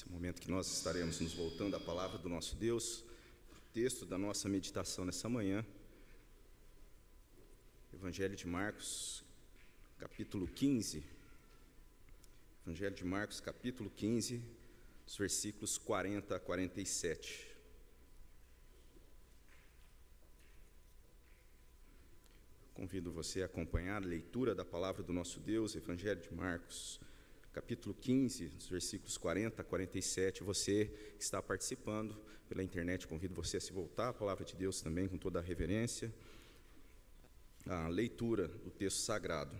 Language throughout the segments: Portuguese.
Esse momento que nós estaremos nos voltando à palavra do nosso Deus, o texto da nossa meditação nessa manhã, Evangelho de Marcos, capítulo 15. Evangelho de Marcos, capítulo 15, os versículos 40 a 47. Convido você a acompanhar a leitura da palavra do nosso Deus, Evangelho de Marcos, capítulo 15, dos versículos 40 a 47. Você que está participando pela internet, convido você a se voltar à palavra de Deus também com toda a reverência. A leitura do texto sagrado.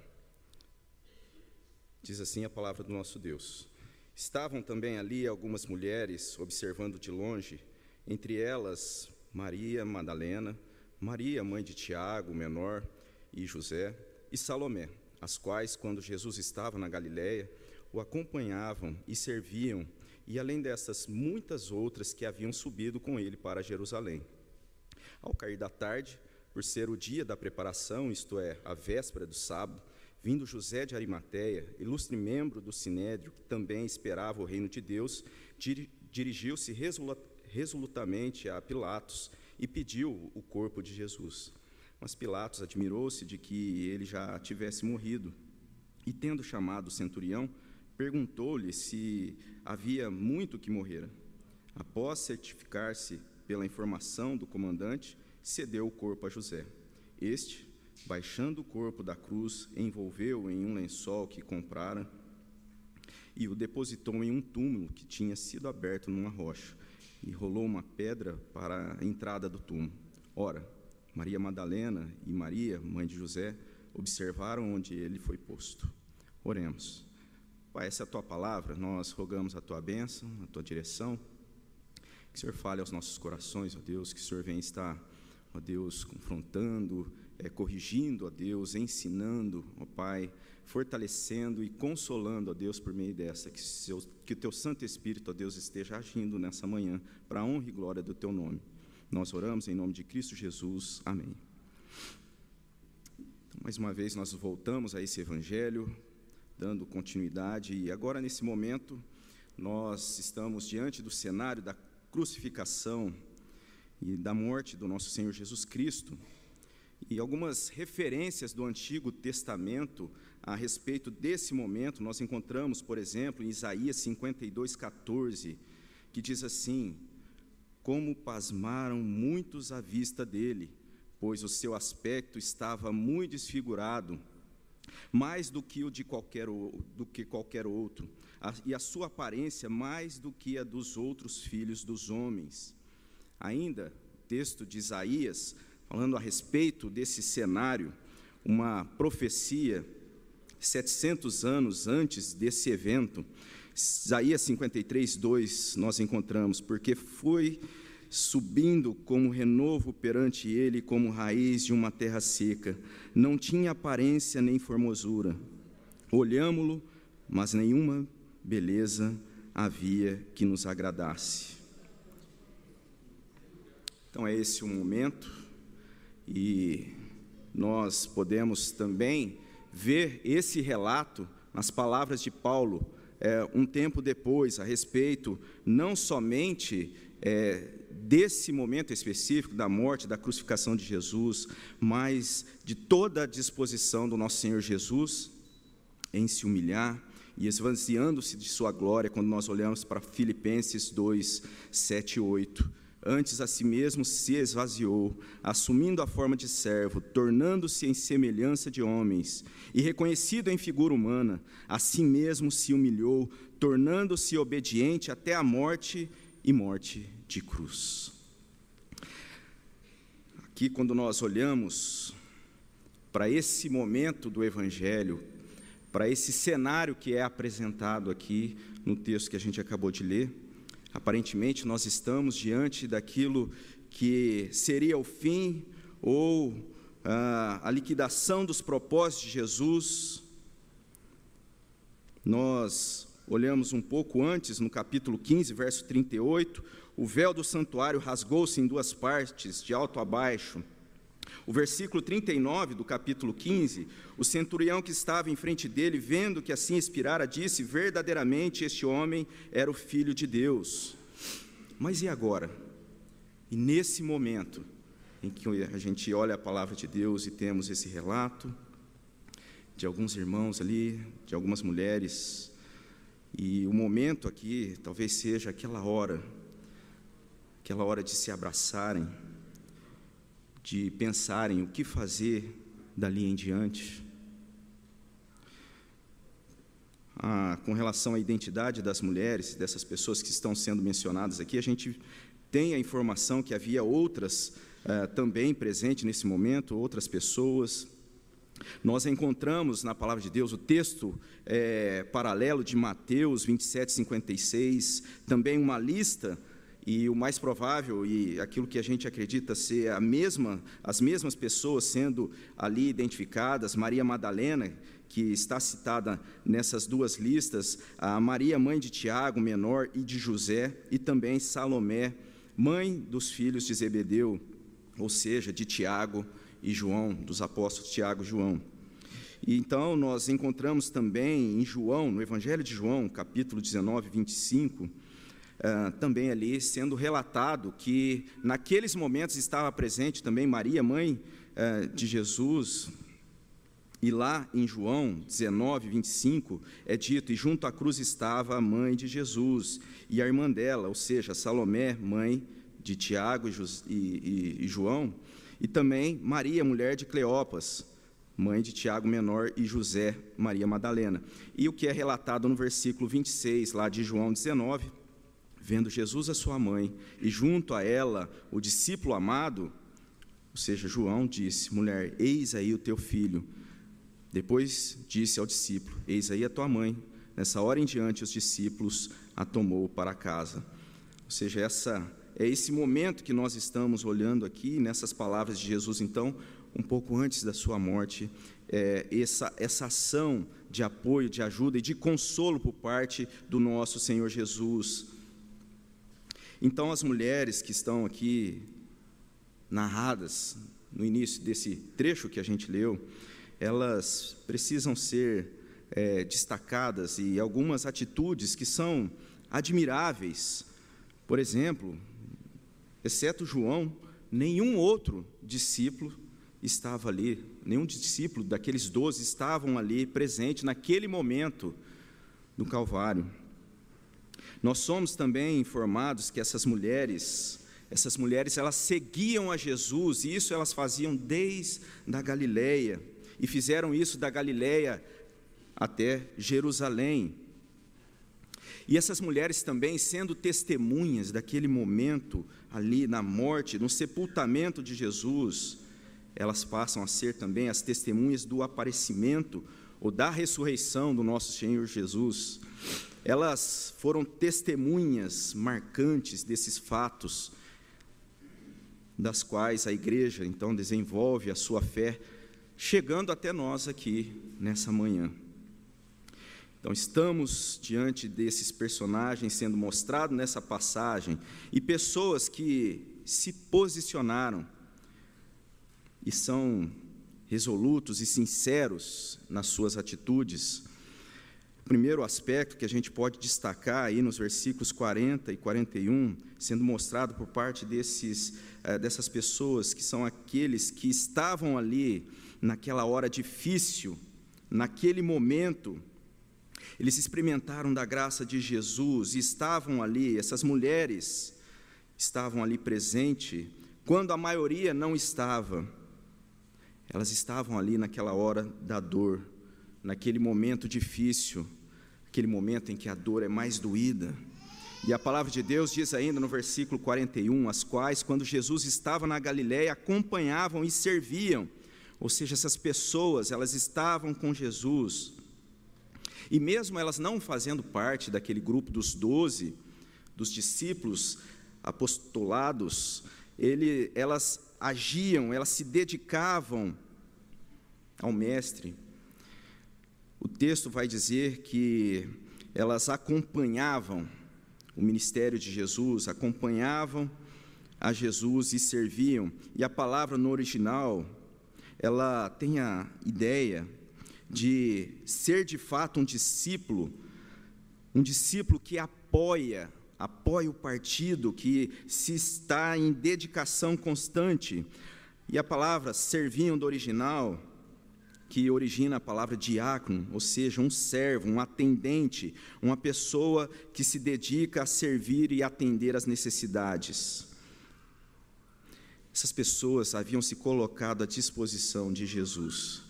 Diz assim a palavra do nosso Deus. Estavam também ali algumas mulheres observando de longe, entre elas Maria Madalena, Maria, mãe de Tiago, menor, e José, e Salomé, as quais, quando Jesus estava na Galiléia, o acompanhavam e serviam, e além dessas, muitas outras que haviam subido com ele para Jerusalém. Ao cair da tarde, por ser o dia da preparação, isto é, a véspera do sábado, vindo José de Arimateia, ilustre membro do Sinédrio, que também esperava o reino de Deus, dirigiu-se resolutamente a Pilatos e pediu o corpo de Jesus. Mas Pilatos admirou-se de que ele já tivesse morrido, e tendo chamado o centurião, perguntou-lhe se havia muito que morrera. Após certificar-se pela informação do comandante, cedeu o corpo a José. Este, baixando o corpo da cruz, envolveu em um lençol que comprara e o depositou em um túmulo que tinha sido aberto numa rocha, e rolou uma pedra para a entrada do túmulo. Ora, Maria Madalena e Maria, mãe de José, observaram onde ele foi posto. Oremos. Pai, essa é a tua palavra, nós rogamos a tua bênção, a tua direção. Que o Senhor fale aos nossos corações, ó Deus, que o Senhor venha estar, ó Deus, confrontando, é, corrigindo, ó Deus, ensinando, ó Pai, fortalecendo e consolando, ó Deus, por meio dessa. Que, seu, que o teu Santo Espírito, ó Deus, esteja agindo nessa manhã, para a honra e glória do teu nome. Nós oramos em nome de Cristo Jesus. Amém. Então, mais uma vez, nós voltamos a esse Evangelho dando continuidade. E agora, nesse momento, nós estamos diante do cenário da crucificação e da morte do nosso Senhor Jesus Cristo. E algumas referências do Antigo Testamento a respeito desse momento, nós encontramos, por exemplo, em Isaías 52, 14, que diz assim: Como pasmaram muitos à vista dele, pois o seu aspecto estava muito desfigurado mais do que o de qualquer, do que qualquer outro, e a sua aparência mais do que a dos outros filhos dos homens. Ainda, texto de Isaías, falando a respeito desse cenário, uma profecia 700 anos antes desse evento, Isaías 53, 2, nós encontramos, porque foi subindo como renovo perante ele, como raiz de uma terra seca. Não tinha aparência nem formosura. Olhámo-lo, mas nenhuma beleza havia que nos agradasse. Então é esse o momento e nós podemos também ver esse relato nas palavras de Paulo é, um tempo depois a respeito não somente é, desse momento específico da morte, da crucificação de Jesus, mas de toda a disposição do nosso Senhor Jesus em se humilhar e esvaziando-se de sua glória, quando nós olhamos para Filipenses 2, 7 e 8. Antes a si mesmo se esvaziou, assumindo a forma de servo, tornando-se em semelhança de homens, e reconhecido em figura humana, a si mesmo se humilhou, tornando-se obediente até a morte e morte de cruz. Aqui, quando nós olhamos para esse momento do Evangelho, para esse cenário que é apresentado aqui no texto que a gente acabou de ler, aparentemente nós estamos diante daquilo que seria o fim ou ah, a liquidação dos propósitos de Jesus. Nós olhamos um pouco antes, no capítulo 15, verso 38, o véu do santuário rasgou-se em duas partes, de alto a baixo. O versículo 39 do capítulo 15, o centurião que estava em frente dele, vendo que assim expirara, disse: Verdadeiramente este homem era o filho de Deus. Mas e agora? E nesse momento em que a gente olha a palavra de Deus e temos esse relato de alguns irmãos ali, de algumas mulheres, e o momento aqui talvez seja aquela hora, aquela hora de se abraçarem, de pensarem o que fazer dali em diante. Ah, com relação à identidade das mulheres, dessas pessoas que estão sendo mencionadas aqui, a gente tem a informação que havia outras ah, também presentes nesse momento, outras pessoas. Nós encontramos na palavra de Deus o texto é, paralelo de Mateus 27, 56, também uma lista e o mais provável e aquilo que a gente acredita ser a mesma, as mesmas pessoas sendo ali identificadas, Maria Madalena, que está citada nessas duas listas, a Maria, mãe de Tiago, menor, e de José, e também Salomé, mãe dos filhos de Zebedeu, ou seja, de Tiago e João, dos apóstolos Tiago e João. E então nós encontramos também em João, no Evangelho de João, capítulo 19, 25, Uh, também ali sendo relatado que naqueles momentos estava presente também Maria, mãe uh, de Jesus, e lá em João 19, 25, é dito: E junto à cruz estava a mãe de Jesus e a irmã dela, ou seja, Salomé, mãe de Tiago e, e, e João, e também Maria, mulher de Cleopas, mãe de Tiago menor e José, Maria Madalena. E o que é relatado no versículo 26, lá de João 19, vendo Jesus a sua mãe e junto a ela o discípulo amado, ou seja, João disse: Mulher, eis aí o teu filho. Depois disse ao discípulo: Eis aí a tua mãe. Nessa hora em diante, os discípulos a tomou para casa. Ou seja, essa é esse momento que nós estamos olhando aqui, nessas palavras de Jesus, então, um pouco antes da sua morte, é, essa, essa ação de apoio, de ajuda e de consolo por parte do nosso Senhor Jesus. Então, as mulheres que estão aqui narradas no início desse trecho que a gente leu, elas precisam ser é, destacadas e algumas atitudes que são admiráveis. Por exemplo, exceto João, nenhum outro discípulo estava ali, nenhum discípulo daqueles doze estavam ali presente naquele momento do Calvário. Nós somos também informados que essas mulheres, essas mulheres, elas seguiam a Jesus, e isso elas faziam desde a Galileia, e fizeram isso da Galileia até Jerusalém. E essas mulheres também, sendo testemunhas daquele momento ali na morte, no sepultamento de Jesus, elas passam a ser também as testemunhas do aparecimento ou da ressurreição do nosso Senhor Jesus. Elas foram testemunhas marcantes desses fatos, das quais a igreja então desenvolve a sua fé, chegando até nós aqui nessa manhã. Então, estamos diante desses personagens sendo mostrados nessa passagem e pessoas que se posicionaram e são resolutos e sinceros nas suas atitudes. O primeiro aspecto que a gente pode destacar aí nos versículos 40 e 41, sendo mostrado por parte desses, eh, dessas pessoas que são aqueles que estavam ali naquela hora difícil, naquele momento, eles experimentaram da graça de Jesus e estavam ali, essas mulheres estavam ali presente, quando a maioria não estava. Elas estavam ali naquela hora da dor, naquele momento difícil, aquele momento em que a dor é mais doída. E a palavra de Deus diz ainda no versículo 41, as quais, quando Jesus estava na Galiléia, acompanhavam e serviam. Ou seja, essas pessoas, elas estavam com Jesus, e mesmo elas não fazendo parte daquele grupo dos doze, dos discípulos apostolados, ele, elas agiam, elas se dedicavam ao Mestre. O texto vai dizer que elas acompanhavam o ministério de Jesus, acompanhavam a Jesus e serviam. E a palavra no original, ela tem a ideia de ser de fato um discípulo, um discípulo que apoia, apoia o partido, que se está em dedicação constante. E a palavra serviam do original, que origina a palavra diácono, ou seja, um servo, um atendente, uma pessoa que se dedica a servir e atender às necessidades. Essas pessoas haviam se colocado à disposição de Jesus.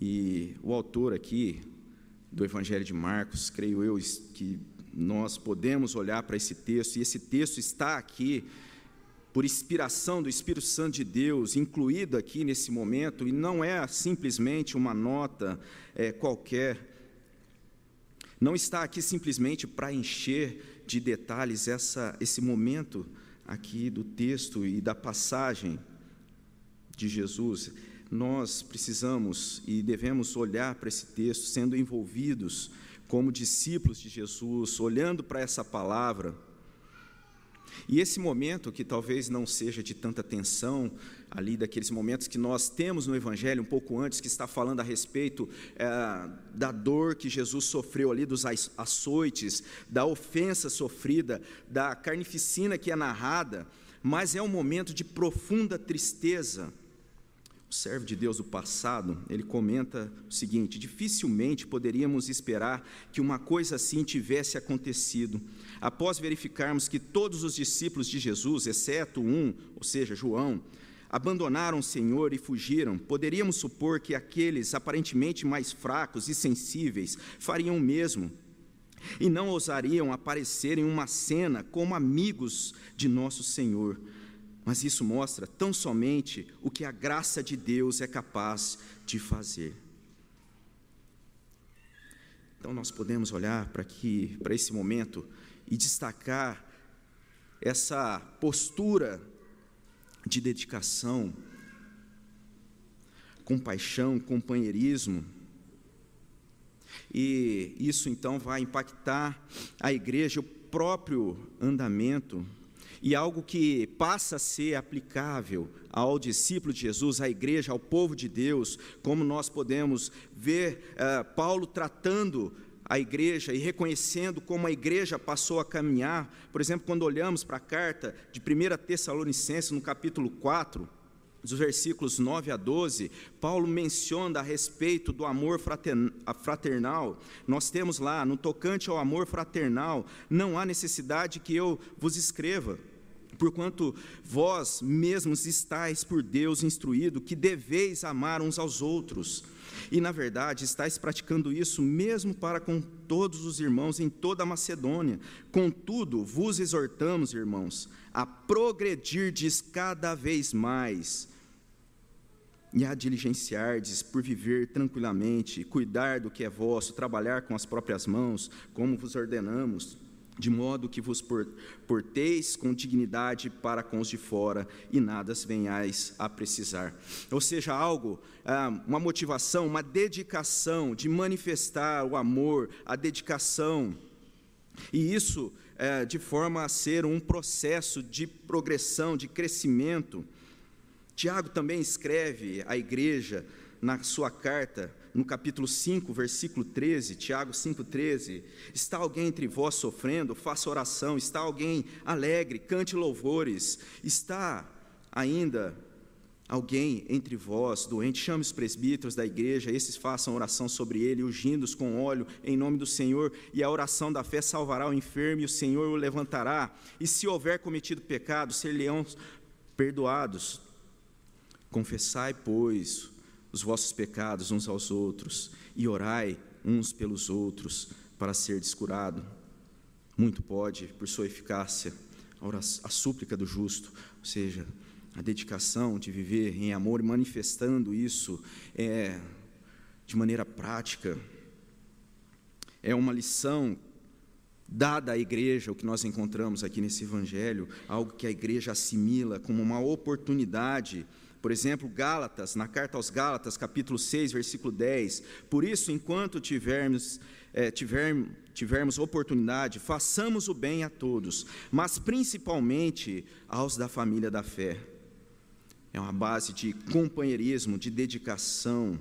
E o autor aqui do Evangelho de Marcos, creio eu que nós podemos olhar para esse texto, e esse texto está aqui por inspiração do Espírito Santo de Deus, incluído aqui nesse momento, e não é simplesmente uma nota é, qualquer, não está aqui simplesmente para encher de detalhes essa, esse momento aqui do texto e da passagem de Jesus. Nós precisamos e devemos olhar para esse texto sendo envolvidos como discípulos de Jesus, olhando para essa palavra e esse momento, que talvez não seja de tanta tensão, ali daqueles momentos que nós temos no Evangelho, um pouco antes, que está falando a respeito é, da dor que Jesus sofreu ali, dos açoites, da ofensa sofrida, da carnificina que é narrada, mas é um momento de profunda tristeza. O servo de Deus do passado, ele comenta o seguinte: dificilmente poderíamos esperar que uma coisa assim tivesse acontecido após verificarmos que todos os discípulos de Jesus, exceto um, ou seja, João, abandonaram o Senhor e fugiram, poderíamos supor que aqueles aparentemente mais fracos e sensíveis fariam o mesmo e não ousariam aparecer em uma cena como amigos de nosso Senhor. Mas isso mostra tão somente o que a graça de Deus é capaz de fazer. Então nós podemos olhar para aqui, para esse momento e destacar essa postura de dedicação, compaixão, companheirismo. E isso então vai impactar a igreja, o próprio andamento, e algo que passa a ser aplicável ao discípulo de Jesus, à igreja, ao povo de Deus, como nós podemos ver uh, Paulo tratando a igreja e reconhecendo como a igreja passou a caminhar. Por exemplo, quando olhamos para a carta de 1 Tessalonicenses, no capítulo 4, dos versículos 9 a 12, Paulo menciona a respeito do amor fraternal. Nós temos lá, no tocante ao amor fraternal, não há necessidade que eu vos escreva, porquanto vós mesmos estáis por Deus instruído que deveis amar uns aos outros. E, na verdade, estáis praticando isso mesmo para com todos os irmãos em toda a Macedônia. Contudo, vos exortamos, irmãos, a progredirdes cada vez mais e a diligenciardes por viver tranquilamente, cuidar do que é vosso, trabalhar com as próprias mãos, como vos ordenamos de modo que vos porteis com dignidade para com os de fora e nada venhais a precisar. Ou seja, algo, ah, uma motivação, uma dedicação de manifestar o amor, a dedicação. E isso é, de forma a ser um processo de progressão, de crescimento. Tiago também escreve à igreja na sua carta no capítulo 5, versículo 13, Tiago 5,13: Está alguém entre vós sofrendo? Faça oração. Está alguém alegre? Cante louvores. Está ainda alguém entre vós doente? Chame os presbíteros da igreja, esses façam oração sobre ele, ungindo-os com óleo em nome do Senhor, e a oração da fé salvará o enfermo, e o Senhor o levantará. E se houver cometido pecado, ser-lhe-ão perdoados. Confessai, pois, os vossos pecados uns aos outros e orai uns pelos outros para ser descurado. Muito pode, por sua eficácia, a, súplica do justo, ou seja, a dedicação de viver em amor, manifestando isso é, de maneira prática. É uma lição dada à igreja, o que nós encontramos aqui nesse evangelho, algo que a igreja assimila como uma oportunidade por exemplo, Gálatas, na carta aos Gálatas, capítulo 6, versículo 10. Por isso, enquanto tivermos é, tiver, tivermos oportunidade, façamos o bem a todos, mas principalmente aos da família da fé. É uma base de companheirismo, de dedicação,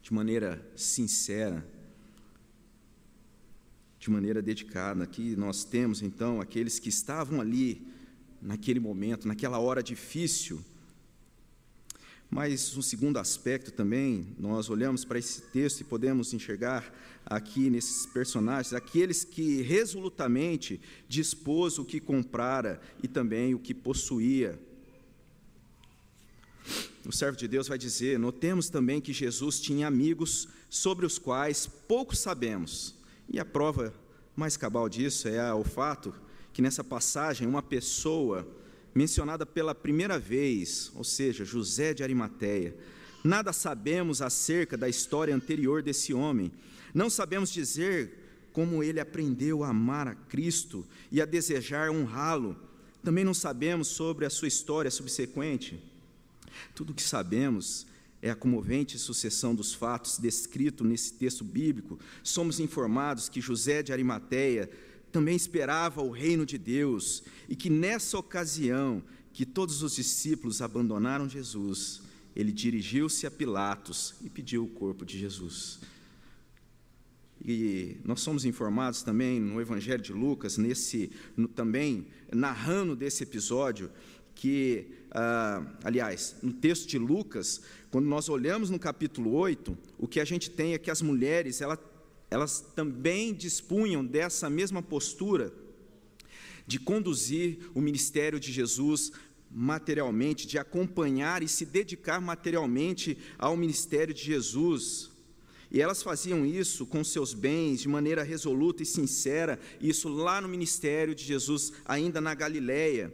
de maneira sincera, de maneira dedicada. Aqui nós temos então aqueles que estavam ali naquele momento, naquela hora difícil. Mas um segundo aspecto também, nós olhamos para esse texto e podemos enxergar aqui nesses personagens aqueles que resolutamente dispôs o que comprara e também o que possuía. O servo de Deus vai dizer: notemos também que Jesus tinha amigos sobre os quais pouco sabemos. E a prova mais cabal disso é o fato que nessa passagem uma pessoa mencionada pela primeira vez, ou seja, José de Arimateia, nada sabemos acerca da história anterior desse homem. Não sabemos dizer como ele aprendeu a amar a Cristo e a desejar honrá-lo. Também não sabemos sobre a sua história subsequente. Tudo o que sabemos é a comovente sucessão dos fatos descrito nesse texto bíblico. Somos informados que José de Arimateia também esperava o reino de Deus e que nessa ocasião que todos os discípulos abandonaram Jesus, ele dirigiu-se a Pilatos e pediu o corpo de Jesus. E nós somos informados também no Evangelho de Lucas, nesse no, também narrando desse episódio, que, ah, aliás, no texto de Lucas, quando nós olhamos no capítulo 8, o que a gente tem é que as mulheres, ela elas também dispunham dessa mesma postura de conduzir o ministério de Jesus materialmente, de acompanhar e se dedicar materialmente ao ministério de Jesus. E elas faziam isso com seus bens de maneira resoluta e sincera, isso lá no ministério de Jesus, ainda na Galileia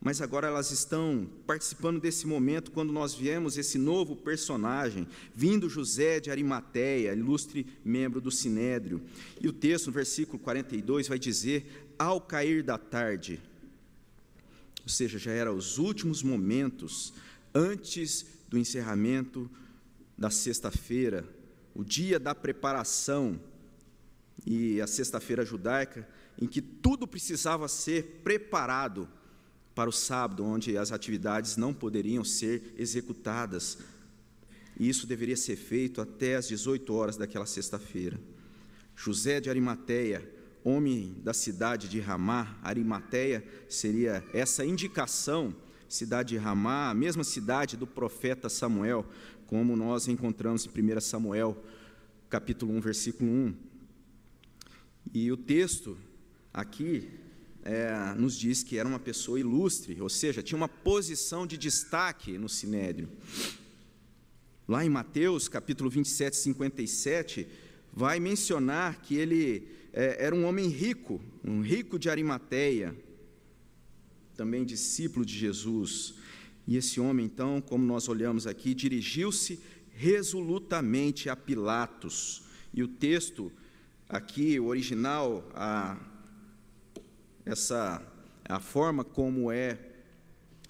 mas agora elas estão participando desse momento quando nós viemos esse novo personagem, vindo José de Arimateia, ilustre membro do Sinédrio. E o texto, no versículo 42, vai dizer: Ao cair da tarde, ou seja, já eram os últimos momentos antes do encerramento da sexta-feira, o dia da preparação, e a sexta-feira judaica, em que tudo precisava ser preparado para o sábado, onde as atividades não poderiam ser executadas. E isso deveria ser feito até às 18 horas daquela sexta-feira. José de Arimateia, homem da cidade de Ramá, Arimateia seria essa indicação, cidade de Ramá, a mesma cidade do profeta Samuel, como nós encontramos em 1 Samuel, capítulo 1, versículo 1. E o texto aqui é, nos diz que era uma pessoa ilustre, ou seja, tinha uma posição de destaque no sinédrio. Lá em Mateus, capítulo 27, 57, vai mencionar que ele é, era um homem rico, um rico de Arimateia, também discípulo de Jesus. E esse homem, então, como nós olhamos aqui, dirigiu-se resolutamente a Pilatos. E o texto aqui, o original, a essa a forma como é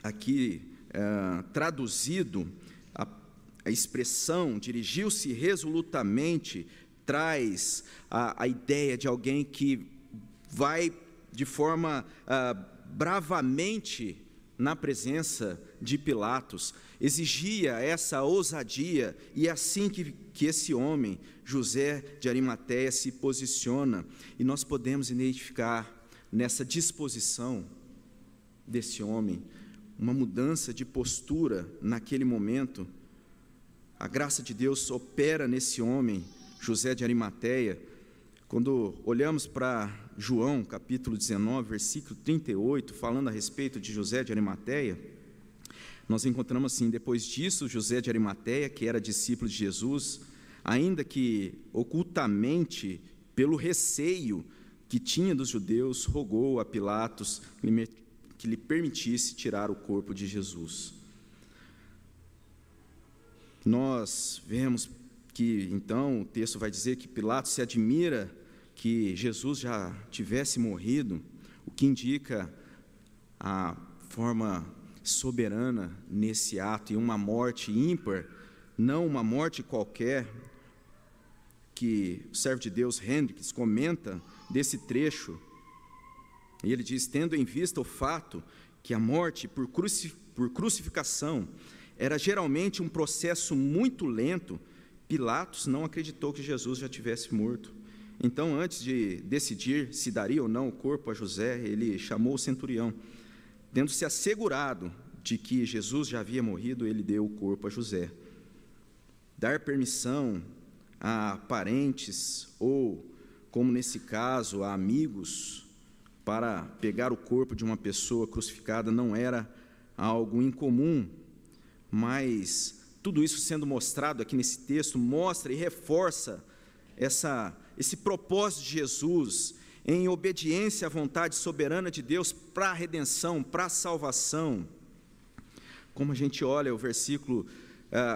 aqui é, traduzido a, a expressão dirigiu-se resolutamente traz a, a, ideia de alguém que vai de forma ah, bravamente na presença de Pilatos, exigia essa ousadia, e é assim que, que esse homem, José de Arimateia, se posiciona, e nós podemos identificar nessa disposição desse homem, uma mudança de postura naquele momento. A graça de Deus opera nesse homem, José de Arimateia. Quando olhamos para João, capítulo 19, versículo 38, falando a respeito de José de Arimateia, nós encontramos assim: depois disso, José de Arimateia, que era discípulo de Jesus, ainda que ocultamente, pelo receio que tinha dos judeus, rogou a Pilatos que lhe permitisse tirar o corpo de Jesus. Nós vemos que então o texto vai dizer que Pilatos se admira que Jesus já tivesse morrido, o que indica a forma soberana nesse ato e uma morte ímpar, não uma morte qualquer, que o servo de Deus Hendricks comenta desse trecho, e ele diz: tendo em vista o fato que a morte por, cruci por crucificação era geralmente um processo muito lento, Pilatos não acreditou que Jesus já tivesse morto. Então, antes de decidir se daria ou não o corpo a José, ele chamou o centurião. Tendo se assegurado de que Jesus já havia morrido, ele deu o corpo a José. Dar permissão a parentes ou, como nesse caso, a amigos para pegar o corpo de uma pessoa crucificada não era algo incomum, mas tudo isso sendo mostrado aqui nesse texto mostra e reforça essa, esse propósito de Jesus em obediência à vontade soberana de Deus para a redenção, para a salvação. Como a gente olha o versículo,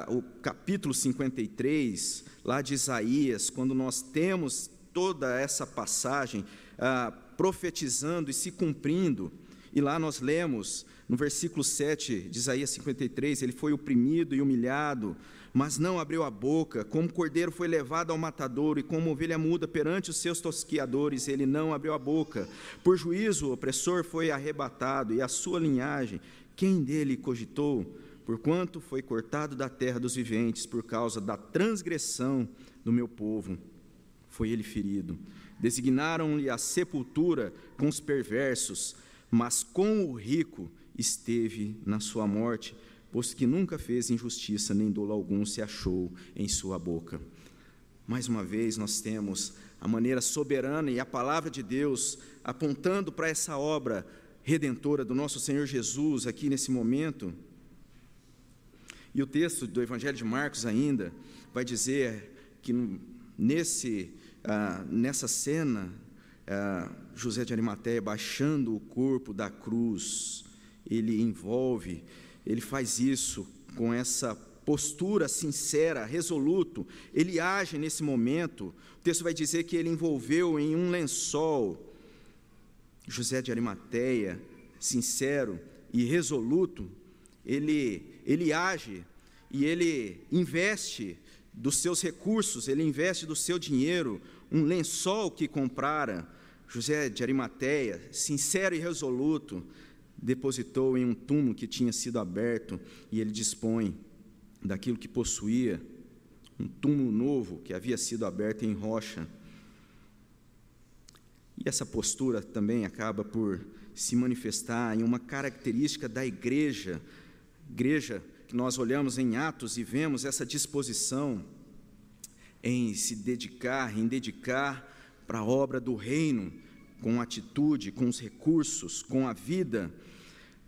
uh, o capítulo 53, lá de Isaías, quando nós temos toda essa passagem uh, profetizando e se cumprindo, e lá nós lemos no versículo 7 de Isaías 53, ele foi oprimido e humilhado, mas não abriu a boca, como cordeiro foi levado ao matadouro, e como ovelha muda perante os seus tosquiadores, ele não abriu a boca. Por juízo, o opressor foi arrebatado, e a sua linhagem, quem dele cogitou? Porquanto foi cortado da terra dos viventes, por causa da transgressão do meu povo, foi ele ferido. Designaram-lhe a sepultura com os perversos, mas com o rico esteve na sua morte, posto que nunca fez injustiça, nem dolo algum se achou em sua boca. Mais uma vez, nós temos a maneira soberana e a palavra de Deus apontando para essa obra redentora do nosso Senhor Jesus aqui nesse momento. E o texto do Evangelho de Marcos ainda vai dizer que nesse, ah, nessa cena, ah, José de Arimateia baixando o corpo da cruz, ele envolve, ele faz isso com essa postura sincera, resoluto, ele age nesse momento. O texto vai dizer que ele envolveu em um lençol José de Arimateia, sincero e resoluto, ele, ele age e ele investe dos seus recursos, ele investe do seu dinheiro, um lençol que comprara. José de Arimateia, sincero e resoluto, depositou em um túmulo que tinha sido aberto e ele dispõe daquilo que possuía, um túmulo novo que havia sido aberto em rocha. E essa postura também acaba por se manifestar em uma característica da igreja, igreja que nós olhamos em Atos e vemos essa disposição em se dedicar, em dedicar para a obra do reino, com atitude, com os recursos, com a vida.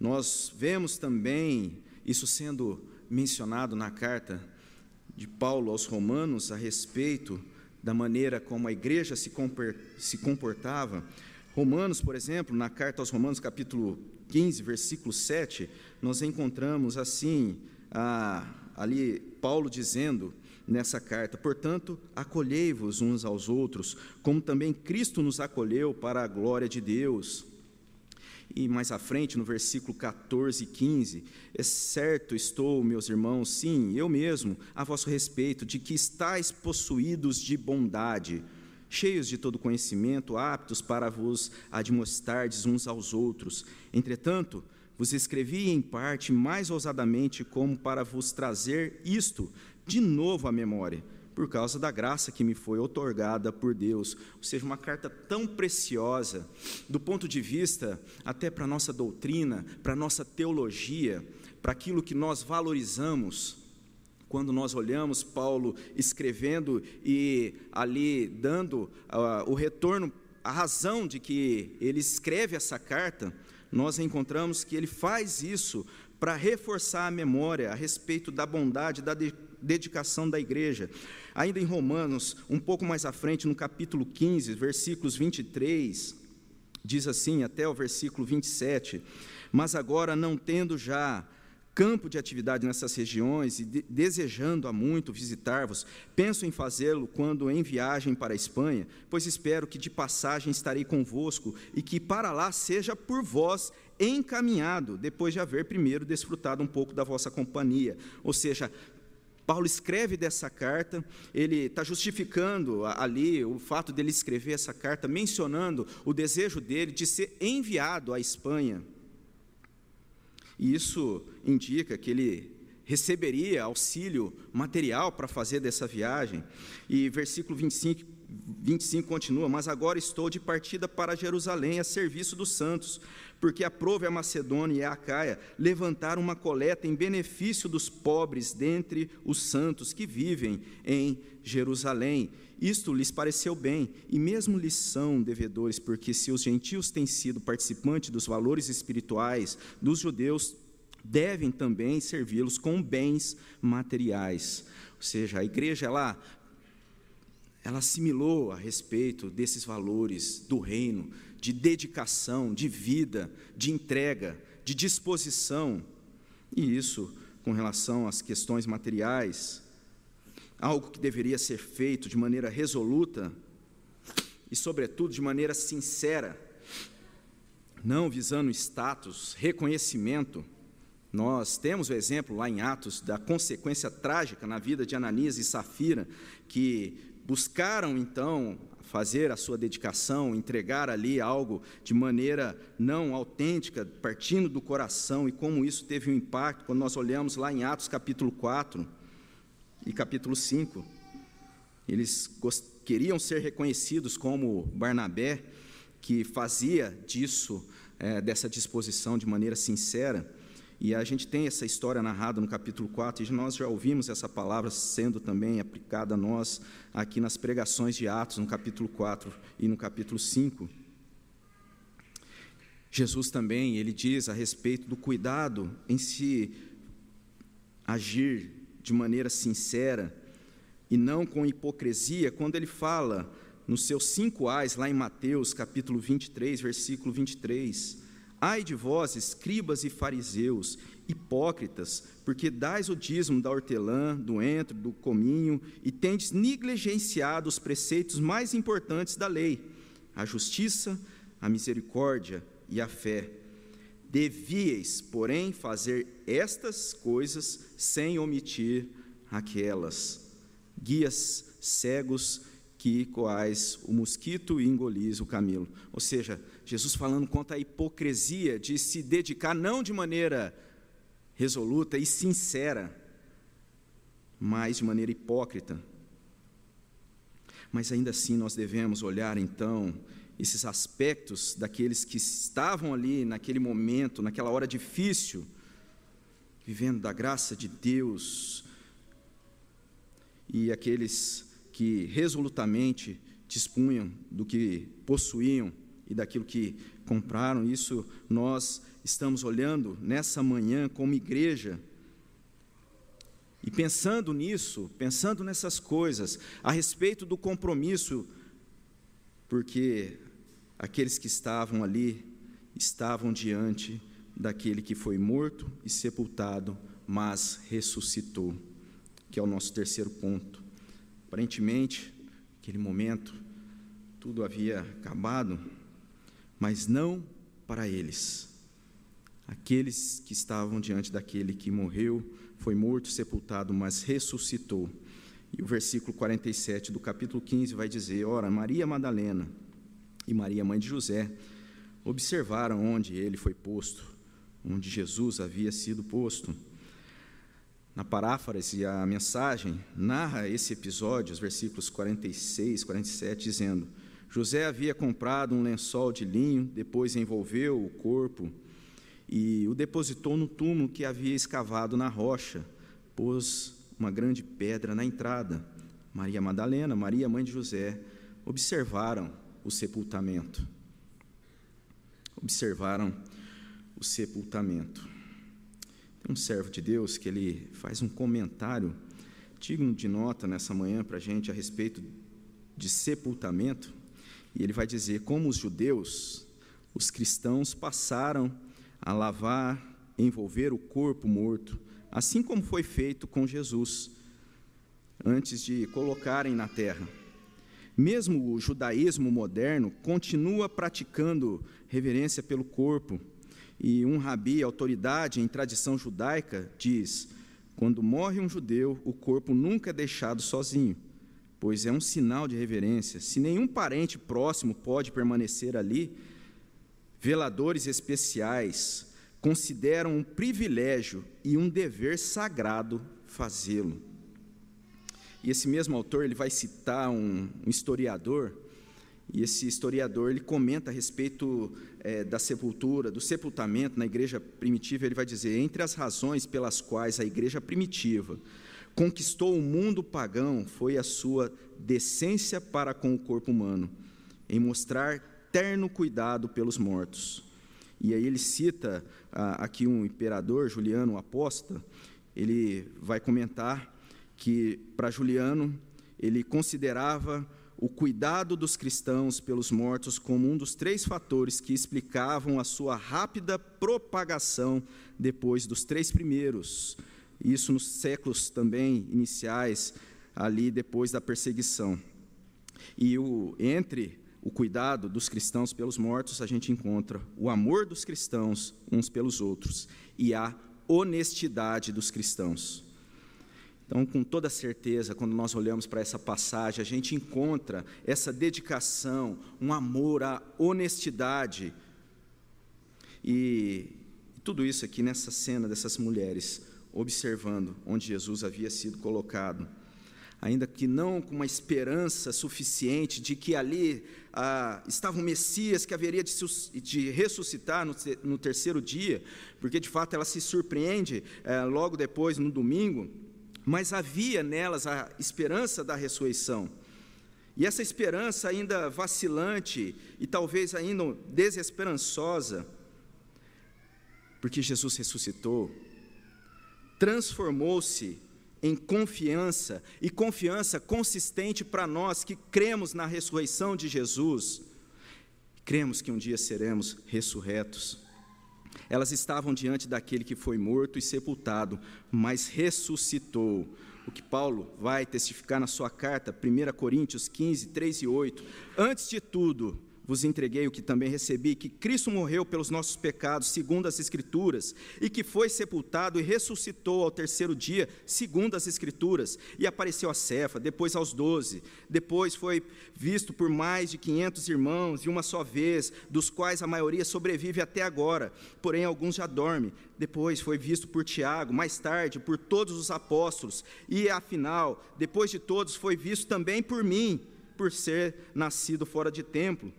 Nós vemos também isso sendo mencionado na carta de Paulo aos Romanos a respeito da maneira como a igreja se comportava. Romanos, por exemplo, na carta aos Romanos, capítulo 15, versículo 7, nós encontramos assim, ali Paulo dizendo nessa carta: Portanto, acolhei-vos uns aos outros, como também Cristo nos acolheu para a glória de Deus. E mais à frente, no versículo 14 e 15, é certo estou, meus irmãos, sim, eu mesmo, a vosso respeito, de que estáis possuídos de bondade, cheios de todo conhecimento, aptos para vos admoestardes uns aos outros. Entretanto, vos escrevi em parte mais ousadamente como para vos trazer isto de novo à memória, por causa da graça que me foi otorgada por Deus. Ou seja, uma carta tão preciosa, do ponto de vista até para a nossa doutrina, para a nossa teologia, para aquilo que nós valorizamos. Quando nós olhamos Paulo escrevendo e ali dando uh, o retorno, a razão de que ele escreve essa carta, nós encontramos que ele faz isso para reforçar a memória a respeito da bondade, da dedicação da igreja. Ainda em Romanos, um pouco mais à frente, no capítulo 15, versículos 23, diz assim, até o versículo 27, mas agora não tendo já campo de atividade nessas regiões e de, desejando há muito visitar-vos, penso em fazê-lo quando em viagem para a Espanha, pois espero que de passagem estarei convosco e que para lá seja por vós encaminhado, depois de haver primeiro desfrutado um pouco da vossa companhia. Ou seja, Paulo escreve dessa carta, ele está justificando ali o fato dele escrever essa carta, mencionando o desejo dele de ser enviado à Espanha. E isso indica que ele receberia auxílio material para fazer dessa viagem. E versículo 25, 25 continua: Mas agora estou de partida para Jerusalém a serviço dos santos porque aprove a Macedônia e a Acaia levantar uma coleta em benefício dos pobres dentre os santos que vivem em Jerusalém. Isto lhes pareceu bem, e mesmo lhes são devedores, porque se os gentios têm sido participantes dos valores espirituais dos judeus, devem também servi-los com bens materiais. Ou seja, a igreja ela ela assimilou a respeito desses valores do reino, de dedicação, de vida, de entrega, de disposição. E isso, com relação às questões materiais, algo que deveria ser feito de maneira resoluta e, sobretudo, de maneira sincera, não visando status, reconhecimento. Nós temos o exemplo lá em Atos da consequência trágica na vida de Ananias e Safira, que buscaram então fazer a sua dedicação, entregar ali algo de maneira não autêntica, partindo do coração, e como isso teve um impacto quando nós olhamos lá em Atos capítulo 4 e capítulo 5. Eles queriam ser reconhecidos como Barnabé, que fazia disso, é, dessa disposição de maneira sincera. E a gente tem essa história narrada no capítulo 4, e nós já ouvimos essa palavra sendo também aplicada a nós aqui nas pregações de Atos, no capítulo 4 e no capítulo 5. Jesus também, ele diz a respeito do cuidado em se agir de maneira sincera e não com hipocrisia, quando ele fala nos seus cinco ais, lá em Mateus, capítulo 23, versículo 23, Ai de vós, escribas e fariseus, hipócritas, porque dais o dízimo da hortelã, do entro, do cominho, e tendes negligenciado os preceitos mais importantes da lei, a justiça, a misericórdia e a fé. Devieis, porém, fazer estas coisas sem omitir aquelas. Guias cegos que coais o mosquito e engolis o camelo. Ou seja, Jesus falando contra a hipocrisia de se dedicar não de maneira resoluta e sincera, mas de maneira hipócrita. Mas ainda assim nós devemos olhar então esses aspectos daqueles que estavam ali naquele momento, naquela hora difícil, vivendo da graça de Deus, e aqueles que resolutamente dispunham do que possuíam e daquilo que compraram. Isso nós estamos olhando nessa manhã como igreja. E pensando nisso, pensando nessas coisas, a respeito do compromisso, porque aqueles que estavam ali estavam diante daquele que foi morto e sepultado, mas ressuscitou, que é o nosso terceiro ponto. Aparentemente, naquele momento, tudo havia acabado, mas não para eles. Aqueles que estavam diante daquele que morreu, foi morto, sepultado, mas ressuscitou. E o versículo 47 do capítulo 15 vai dizer: Ora, Maria Madalena e Maria, mãe de José, observaram onde ele foi posto, onde Jesus havia sido posto na paráfrase, a mensagem narra esse episódio, os versículos 46, 47, dizendo: José havia comprado um lençol de linho, depois envolveu o corpo e o depositou no túmulo que havia escavado na rocha, pôs uma grande pedra na entrada. Maria Madalena, Maria, mãe de José, observaram o sepultamento. Observaram o sepultamento um servo de Deus que ele faz um comentário digno de nota nessa manhã para a gente a respeito de sepultamento, e ele vai dizer como os judeus, os cristãos passaram a lavar, envolver o corpo morto, assim como foi feito com Jesus, antes de colocarem na terra. Mesmo o judaísmo moderno continua praticando reverência pelo corpo, e um rabi, autoridade em tradição judaica, diz: Quando morre um judeu, o corpo nunca é deixado sozinho, pois é um sinal de reverência. Se nenhum parente próximo pode permanecer ali, veladores especiais consideram um privilégio e um dever sagrado fazê-lo. E esse mesmo autor ele vai citar um, um historiador e esse historiador ele comenta a respeito é, da sepultura, do sepultamento na igreja primitiva. Ele vai dizer: entre as razões pelas quais a igreja primitiva conquistou o mundo pagão foi a sua decência para com o corpo humano, em mostrar terno cuidado pelos mortos. E aí ele cita ah, aqui um imperador, Juliano Apóstolo, ele vai comentar que para Juliano ele considerava o cuidado dos cristãos pelos mortos como um dos três fatores que explicavam a sua rápida propagação depois dos três primeiros, isso nos séculos também iniciais, ali depois da perseguição. E o, entre o cuidado dos cristãos pelos mortos, a gente encontra o amor dos cristãos uns pelos outros e a honestidade dos cristãos. Então, com toda certeza, quando nós olhamos para essa passagem, a gente encontra essa dedicação, um amor à honestidade. E tudo isso aqui nessa cena dessas mulheres, observando onde Jesus havia sido colocado. Ainda que não com uma esperança suficiente de que ali ah, estava o Messias que haveria de, de ressuscitar no, no, terceiro dia, porque de fato ela se surpreende eh, logo depois, no domingo, mas havia nelas a esperança da ressurreição. E essa esperança ainda vacilante e talvez ainda desesperançosa, porque Jesus ressuscitou, transformou-se em confiança, e confiança consistente para nós que cremos na ressurreição de Jesus, cremos que um dia seremos ressurretos. Elas estavam diante daquele que foi morto e sepultado, mas ressuscitou. O que Paulo vai testificar na sua carta, 1 Coríntios 15, 3 e 8. Antes de tudo, vos entreguei o que também recebi, que Cristo morreu pelos nossos pecados, segundo as Escrituras, e que foi sepultado e ressuscitou ao terceiro dia, segundo as Escrituras, e apareceu a Cefa, depois aos doze, depois foi visto por mais de quinhentos irmãos, de uma só vez, dos quais a maioria sobrevive até agora, porém alguns já dormem. Depois foi visto por Tiago, mais tarde por todos os apóstolos, e afinal, depois de todos, foi visto também por mim, por ser nascido fora de templo.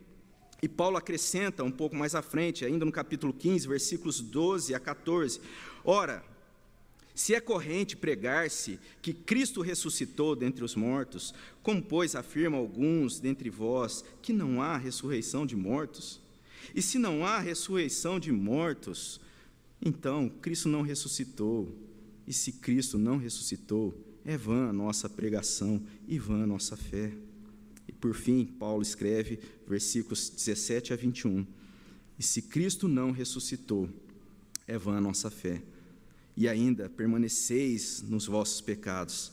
E Paulo acrescenta um pouco mais à frente, ainda no capítulo 15, versículos 12 a 14: Ora, se é corrente pregar-se que Cristo ressuscitou dentre os mortos, como, pois, afirmam alguns dentre vós que não há ressurreição de mortos? E se não há ressurreição de mortos, então Cristo não ressuscitou. E se Cristo não ressuscitou, é vã a nossa pregação e vã a nossa fé. E por fim, Paulo escreve, versículos 17 a 21. E se Cristo não ressuscitou, é vã a nossa fé. E ainda permaneceis nos vossos pecados.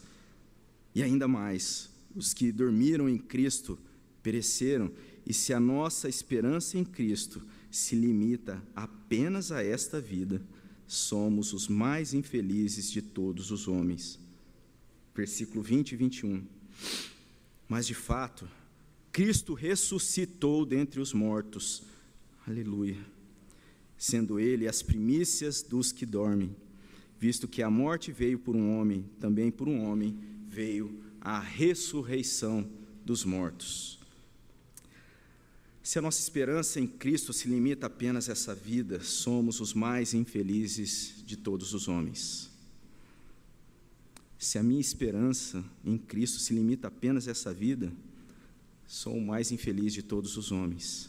E ainda mais, os que dormiram em Cristo pereceram. E se a nossa esperança em Cristo se limita apenas a esta vida, somos os mais infelizes de todos os homens. Versículo 20 e 21. Mas de fato, Cristo ressuscitou dentre os mortos. Aleluia. Sendo ele as primícias dos que dormem, visto que a morte veio por um homem, também por um homem veio a ressurreição dos mortos. Se a nossa esperança em Cristo se limita apenas a essa vida, somos os mais infelizes de todos os homens. Se a minha esperança em Cristo se limita apenas a essa vida, sou o mais infeliz de todos os homens.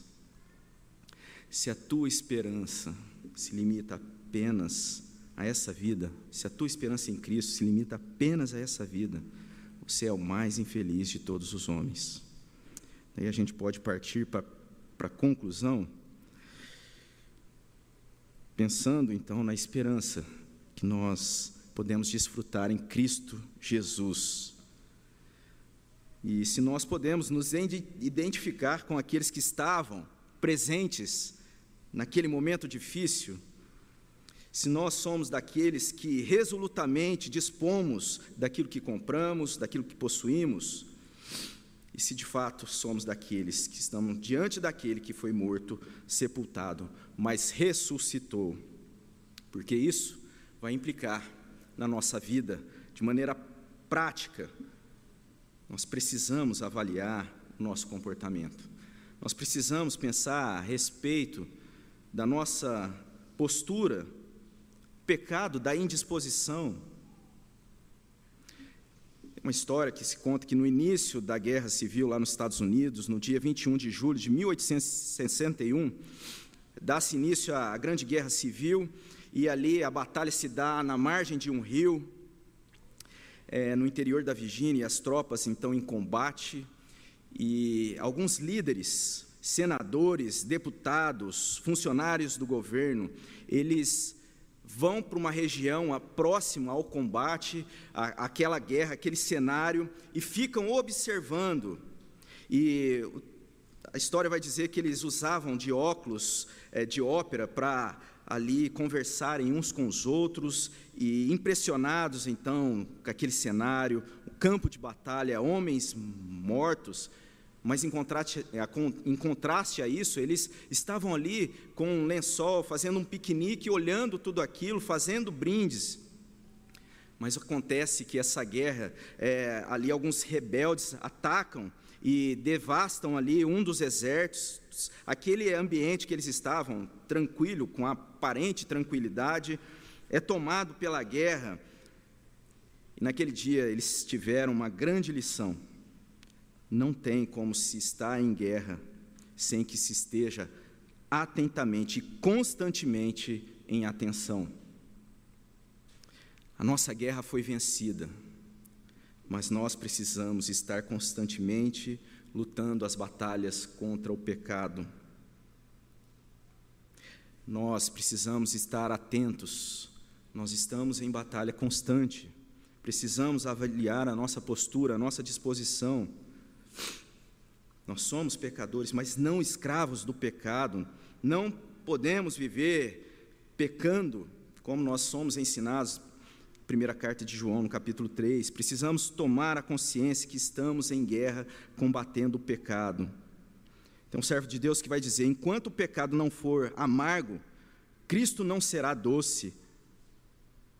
Se a tua esperança se limita apenas a essa vida, se a tua esperança em Cristo se limita apenas a essa vida, você é o mais infeliz de todos os homens. Daí a gente pode partir para a conclusão, pensando então na esperança que nós podemos desfrutar em Cristo Jesus. E se nós podemos nos identificar com aqueles que estavam presentes naquele momento difícil, se nós somos daqueles que resolutamente dispomos daquilo que compramos, daquilo que possuímos, e se de fato somos daqueles que estamos diante daquele que foi morto, sepultado, mas ressuscitou, porque isso vai implicar na nossa vida de maneira prática. Nós precisamos avaliar o nosso comportamento. Nós precisamos pensar a respeito da nossa postura pecado da indisposição. Uma história que se conta que no início da Guerra Civil lá nos Estados Unidos, no dia 21 de julho de 1861, dá-se início à Grande Guerra Civil e ali a batalha se dá na margem de um rio, é, no interior da Virgínia, as tropas então em combate e alguns líderes, senadores, deputados, funcionários do governo, eles vão para uma região próxima ao combate, aquela guerra, aquele cenário, e ficam observando. E a história vai dizer que eles usavam de óculos é, de ópera para ali conversarem uns com os outros e impressionados então com aquele cenário, o campo de batalha, homens mortos, mas em contraste, em contraste, a isso, eles estavam ali com um lençol, fazendo um piquenique, olhando tudo aquilo, fazendo brindes. Mas acontece que essa guerra, é, ali alguns rebeldes atacam e devastam ali um dos exércitos, aquele ambiente que eles estavam, tranquilo, com aparente tranquilidade, é tomado pela guerra. E naquele dia eles tiveram uma grande lição não tem como se estar em guerra sem que se esteja atentamente e constantemente em atenção. A nossa guerra foi vencida, mas nós precisamos estar constantemente lutando as batalhas contra o pecado. Nós precisamos estar atentos, nós estamos em batalha constante, precisamos avaliar a nossa postura, a nossa disposição nós somos pecadores, mas não escravos do pecado. Não podemos viver pecando como nós somos ensinados. Primeira carta de João, no capítulo 3. Precisamos tomar a consciência que estamos em guerra combatendo o pecado. Tem um servo de Deus que vai dizer: enquanto o pecado não for amargo, Cristo não será doce.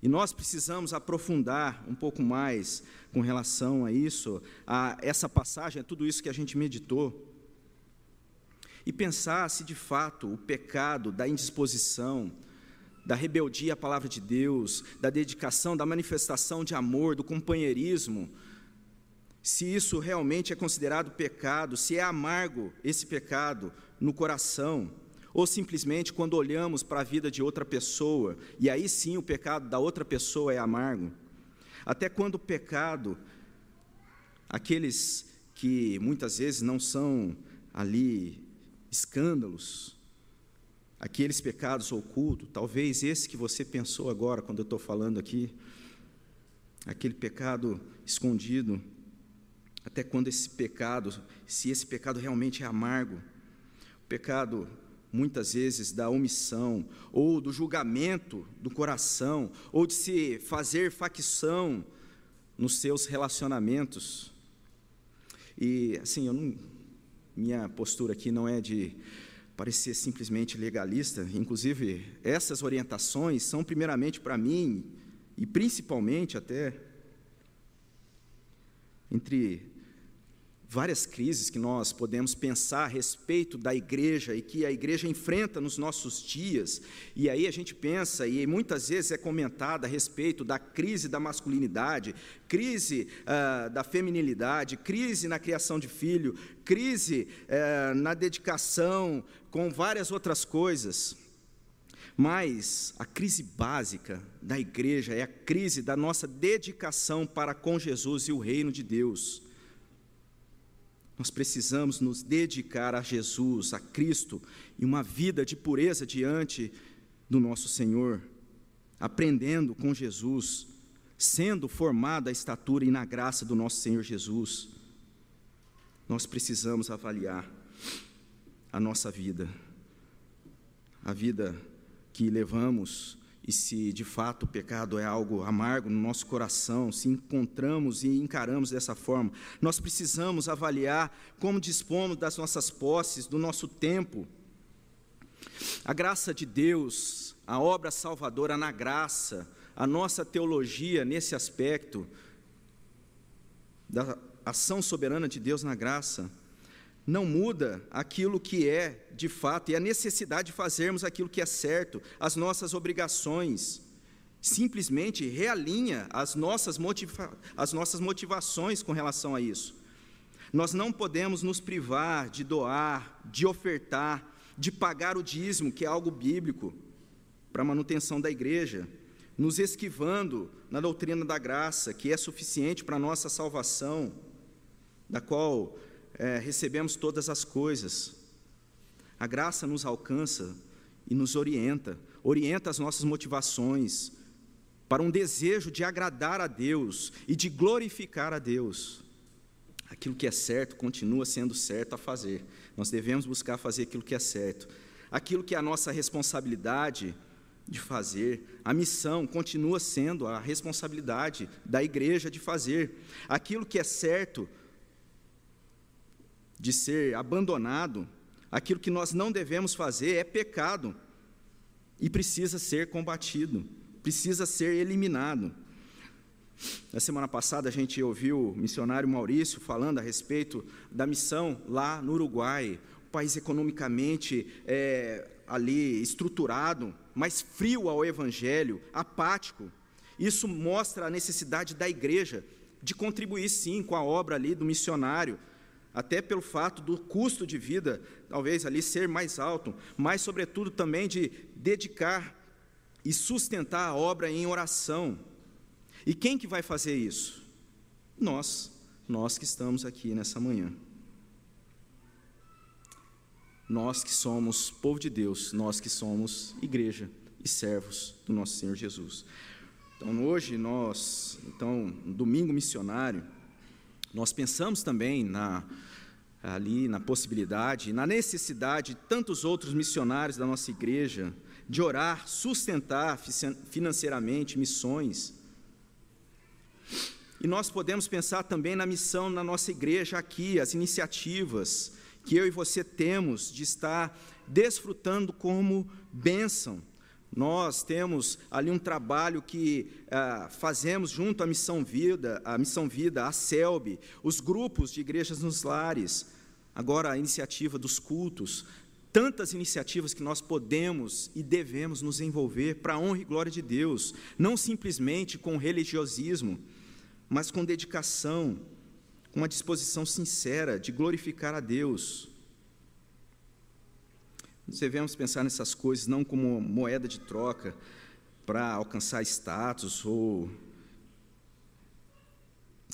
E nós precisamos aprofundar um pouco mais com relação a isso, a essa passagem, a tudo isso que a gente meditou. E pensar se de fato o pecado da indisposição, da rebeldia à palavra de Deus, da dedicação, da manifestação de amor, do companheirismo, se isso realmente é considerado pecado, se é amargo esse pecado no coração ou simplesmente quando olhamos para a vida de outra pessoa, e aí sim o pecado da outra pessoa é amargo. Até quando o pecado, aqueles que muitas vezes não são ali escândalos, aqueles pecados ocultos, talvez esse que você pensou agora, quando eu estou falando aqui, aquele pecado escondido, até quando esse pecado, se esse pecado realmente é amargo, o pecado muitas vezes da omissão, ou do julgamento do coração, ou de se fazer facção nos seus relacionamentos. E, assim, eu não, minha postura aqui não é de parecer simplesmente legalista, inclusive, essas orientações são, primeiramente, para mim, e principalmente até entre várias crises que nós podemos pensar a respeito da igreja e que a igreja enfrenta nos nossos dias, e aí a gente pensa, e muitas vezes é comentada a respeito da crise da masculinidade, crise uh, da feminilidade, crise na criação de filho, crise uh, na dedicação, com várias outras coisas. Mas a crise básica da igreja é a crise da nossa dedicação para com Jesus e o reino de Deus. Nós precisamos nos dedicar a Jesus, a Cristo, e uma vida de pureza diante do nosso Senhor, aprendendo com Jesus, sendo formado à estatura e na graça do nosso Senhor Jesus. Nós precisamos avaliar a nossa vida, a vida que levamos e se de fato o pecado é algo amargo no nosso coração, se encontramos e encaramos dessa forma, nós precisamos avaliar como dispomos das nossas posses, do nosso tempo. A graça de Deus, a obra salvadora na graça, a nossa teologia nesse aspecto, da ação soberana de Deus na graça, não muda aquilo que é de fato e a necessidade de fazermos aquilo que é certo, as nossas obrigações. Simplesmente realinha as nossas, motiva as nossas motivações com relação a isso. Nós não podemos nos privar de doar, de ofertar, de pagar o dízimo, que é algo bíblico, para a manutenção da igreja, nos esquivando na doutrina da graça, que é suficiente para a nossa salvação, da qual é, recebemos todas as coisas. A graça nos alcança e nos orienta, orienta as nossas motivações para um desejo de agradar a Deus e de glorificar a Deus. Aquilo que é certo continua sendo certo a fazer. Nós devemos buscar fazer aquilo que é certo. Aquilo que é a nossa responsabilidade de fazer, a missão continua sendo a responsabilidade da igreja de fazer. Aquilo que é certo de ser abandonado, aquilo que nós não devemos fazer é pecado e precisa ser combatido, precisa ser eliminado. Na semana passada a gente ouviu o missionário Maurício falando a respeito da missão lá no Uruguai, um país economicamente é, ali estruturado, mas frio ao evangelho, apático. Isso mostra a necessidade da igreja de contribuir sim com a obra ali do missionário, até pelo fato do custo de vida, talvez ali ser mais alto, mas, sobretudo, também de dedicar e sustentar a obra em oração. E quem que vai fazer isso? Nós, nós que estamos aqui nessa manhã. Nós que somos povo de Deus, nós que somos igreja e servos do nosso Senhor Jesus. Então, hoje nós, então, domingo missionário, nós pensamos também na, ali na possibilidade, na necessidade de tantos outros missionários da nossa igreja de orar, sustentar financeiramente missões. E nós podemos pensar também na missão na nossa igreja aqui, as iniciativas que eu e você temos de estar desfrutando como bênção nós temos ali um trabalho que ah, fazemos junto à Missão Vida, a Missão Vida, a CELB, os grupos de igrejas nos lares, agora a iniciativa dos cultos, tantas iniciativas que nós podemos e devemos nos envolver para a honra e glória de Deus, não simplesmente com religiosismo, mas com dedicação, com uma disposição sincera de glorificar a Deus. Devemos pensar nessas coisas não como moeda de troca para alcançar status ou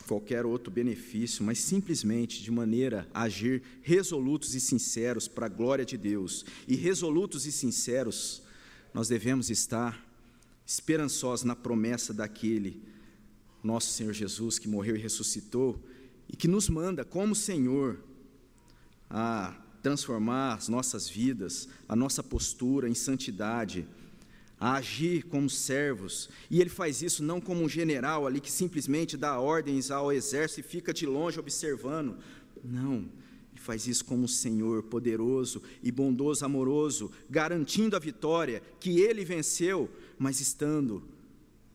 qualquer outro benefício, mas simplesmente de maneira a agir resolutos e sinceros para a glória de Deus. E resolutos e sinceros, nós devemos estar esperançosos na promessa daquele nosso Senhor Jesus que morreu e ressuscitou e que nos manda como Senhor a transformar as nossas vidas, a nossa postura em santidade, a agir como servos. E ele faz isso não como um general ali que simplesmente dá ordens ao exército e fica de longe observando. Não, ele faz isso como um Senhor poderoso e bondoso, amoroso, garantindo a vitória que ele venceu, mas estando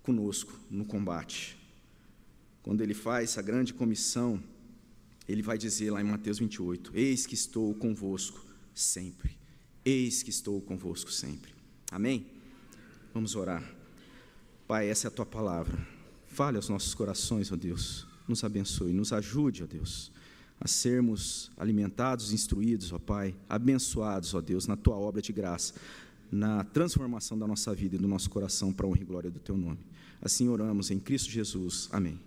conosco no combate. Quando ele faz a grande comissão, ele vai dizer lá em Mateus 28: Eis que estou convosco sempre. Eis que estou convosco sempre. Amém? Vamos orar. Pai, essa é a tua palavra. Fale aos nossos corações, ó Deus. Nos abençoe, nos ajude, ó Deus, a sermos alimentados, instruídos, ó Pai, abençoados, ó Deus, na tua obra de graça, na transformação da nossa vida e do nosso coração para a honra e glória do teu nome. Assim oramos em Cristo Jesus. Amém.